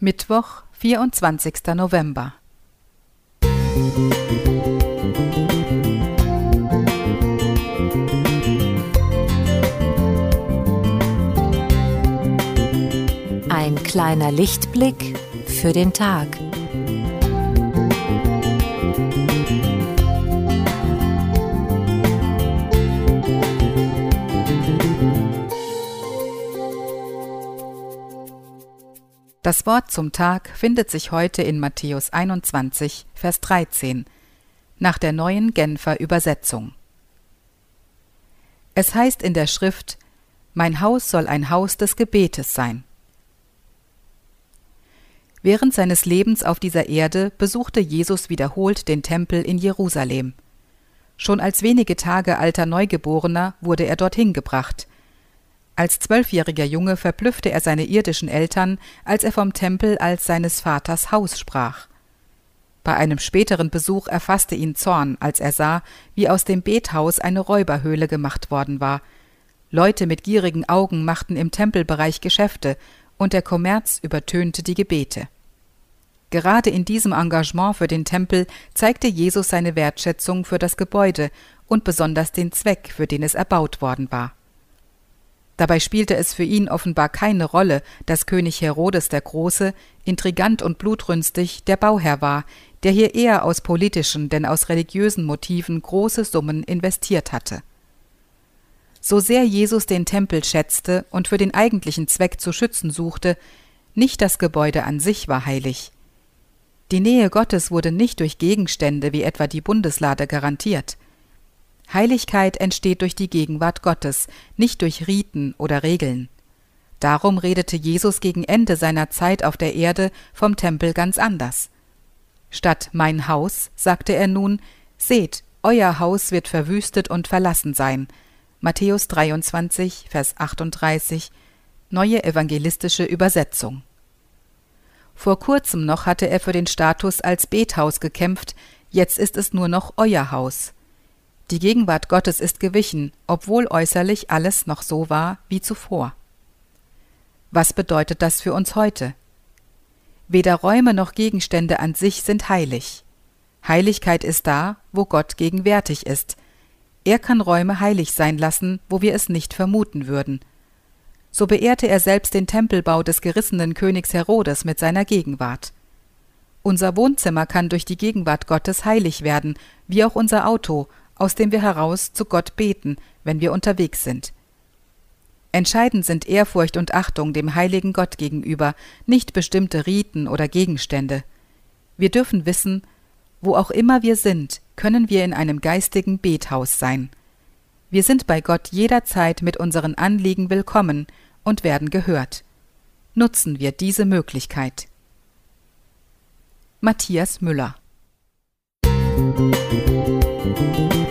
Mittwoch, 24. November. Ein kleiner Lichtblick für den Tag. Das Wort zum Tag findet sich heute in Matthäus 21, Vers 13, nach der neuen Genfer Übersetzung. Es heißt in der Schrift, Mein Haus soll ein Haus des Gebetes sein. Während seines Lebens auf dieser Erde besuchte Jesus wiederholt den Tempel in Jerusalem. Schon als wenige Tage alter Neugeborener wurde er dorthin gebracht – als zwölfjähriger Junge verblüffte er seine irdischen Eltern, als er vom Tempel als seines Vaters Haus sprach. Bei einem späteren Besuch erfasste ihn Zorn, als er sah, wie aus dem Bethaus eine Räuberhöhle gemacht worden war. Leute mit gierigen Augen machten im Tempelbereich Geschäfte, und der Kommerz übertönte die Gebete. Gerade in diesem Engagement für den Tempel zeigte Jesus seine Wertschätzung für das Gebäude und besonders den Zweck, für den es erbaut worden war. Dabei spielte es für ihn offenbar keine Rolle, dass König Herodes der Große, intrigant und blutrünstig, der Bauherr war, der hier eher aus politischen denn aus religiösen Motiven große Summen investiert hatte. So sehr Jesus den Tempel schätzte und für den eigentlichen Zweck zu schützen suchte, nicht das Gebäude an sich war heilig. Die Nähe Gottes wurde nicht durch Gegenstände wie etwa die Bundeslade garantiert – Heiligkeit entsteht durch die Gegenwart Gottes, nicht durch Riten oder Regeln. Darum redete Jesus gegen Ende seiner Zeit auf der Erde vom Tempel ganz anders. Statt mein Haus, sagte er nun, seht, euer Haus wird verwüstet und verlassen sein. Matthäus 23, Vers 38, neue evangelistische Übersetzung. Vor kurzem noch hatte er für den Status als Bethaus gekämpft, jetzt ist es nur noch euer Haus. Die Gegenwart Gottes ist gewichen, obwohl äußerlich alles noch so war wie zuvor. Was bedeutet das für uns heute? Weder Räume noch Gegenstände an sich sind heilig. Heiligkeit ist da, wo Gott gegenwärtig ist. Er kann Räume heilig sein lassen, wo wir es nicht vermuten würden. So beehrte er selbst den Tempelbau des gerissenen Königs Herodes mit seiner Gegenwart. Unser Wohnzimmer kann durch die Gegenwart Gottes heilig werden, wie auch unser Auto, aus dem wir heraus zu Gott beten, wenn wir unterwegs sind. Entscheidend sind Ehrfurcht und Achtung dem heiligen Gott gegenüber, nicht bestimmte Riten oder Gegenstände. Wir dürfen wissen, wo auch immer wir sind, können wir in einem geistigen Bethaus sein. Wir sind bei Gott jederzeit mit unseren Anliegen willkommen und werden gehört. Nutzen wir diese Möglichkeit. Matthias Müller Musik